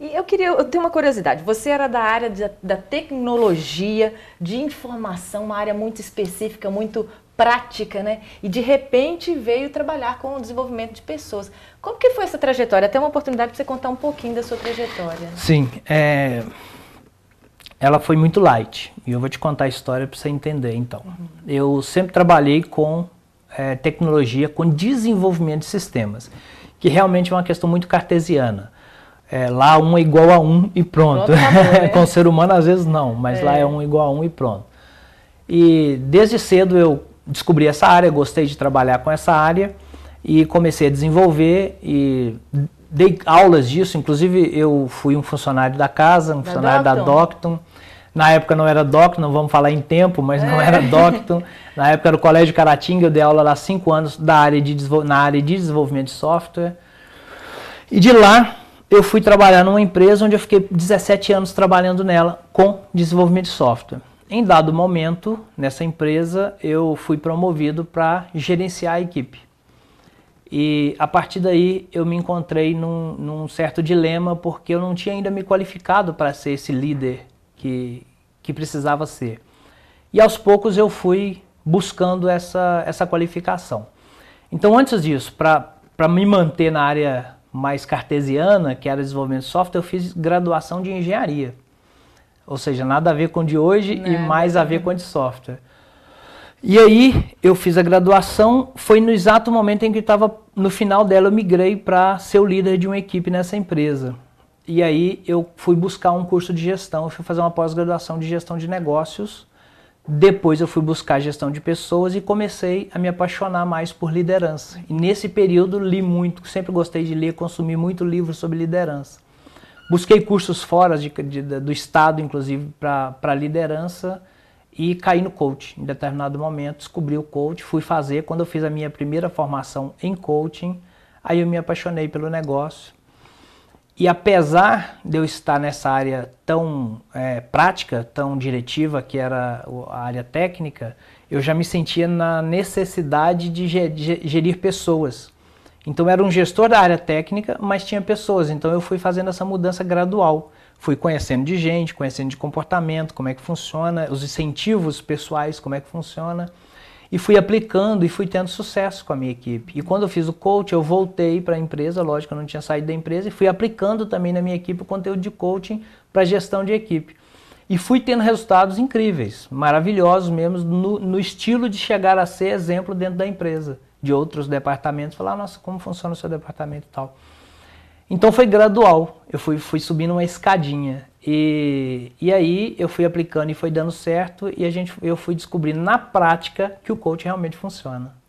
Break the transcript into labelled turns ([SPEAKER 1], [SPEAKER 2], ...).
[SPEAKER 1] E eu queria, eu tenho uma curiosidade. Você era da área de, da tecnologia, de informação, uma área muito específica, muito prática, né? E de repente veio trabalhar com o desenvolvimento de pessoas. Como que foi essa trajetória? Até uma oportunidade para você contar um pouquinho da sua trajetória.
[SPEAKER 2] Sim, é... ela foi muito light. E eu vou te contar a história para você entender, então. Uhum. Eu sempre trabalhei com é, tecnologia, com desenvolvimento de sistemas, que realmente é uma questão muito cartesiana. É, lá um é igual a um e pronto. pronto né? Com o ser humano às vezes não, mas é. lá é um igual a um e pronto. E desde cedo eu descobri essa área, gostei de trabalhar com essa área e comecei a desenvolver e dei aulas disso. Inclusive eu fui um funcionário da casa, um da funcionário Docton. da Docton. Na época não era Docton, não vamos falar em tempo, mas é. não era Docton. Na época era o Colégio Caratinga, eu dei aula lá cinco anos da área de, na área de desenvolvimento de software. E de lá eu fui trabalhar numa empresa onde eu fiquei 17 anos trabalhando nela com desenvolvimento de software. Em dado momento, nessa empresa, eu fui promovido para gerenciar a equipe. E a partir daí eu me encontrei num, num, certo dilema porque eu não tinha ainda me qualificado para ser esse líder que, que precisava ser. E aos poucos eu fui buscando essa, essa qualificação. Então, antes disso, para me manter na área mais cartesiana, que era desenvolvimento de software, eu fiz graduação de engenharia. Ou seja, nada a ver com de hoje e mais a ver com a de software. E aí eu fiz a graduação, foi no exato momento em que estava no final dela eu migrei para ser o líder de uma equipe nessa empresa. E aí eu fui buscar um curso de gestão, eu fui fazer uma pós-graduação de gestão de negócios depois eu fui buscar gestão de pessoas e comecei a me apaixonar mais por liderança. E nesse período li muito, sempre gostei de ler, consumi muito livro sobre liderança. Busquei cursos fora de, de, do estado, inclusive, para liderança e caí no coach. Em determinado momento descobri o coach, fui fazer. Quando eu fiz a minha primeira formação em coaching, aí eu me apaixonei pelo negócio e apesar de eu estar nessa área tão é, prática, tão diretiva, que era a área técnica, eu já me sentia na necessidade de gerir pessoas. Então era um gestor da área técnica, mas tinha pessoas. Então eu fui fazendo essa mudança gradual. Fui conhecendo de gente, conhecendo de comportamento, como é que funciona, os incentivos pessoais, como é que funciona e fui aplicando e fui tendo sucesso com a minha equipe. E quando eu fiz o coach, eu voltei para a empresa, lógico, eu não tinha saído da empresa, e fui aplicando também na minha equipe o conteúdo de coaching para gestão de equipe. E fui tendo resultados incríveis, maravilhosos mesmo, no, no, estilo de chegar a ser exemplo dentro da empresa, de outros departamentos, falar, nossa, como funciona o seu departamento e tal. Então foi gradual, eu fui, fui subindo uma escadinha. E, e aí eu fui aplicando e foi dando certo e a gente, eu fui descobrindo na prática que o coach realmente funciona.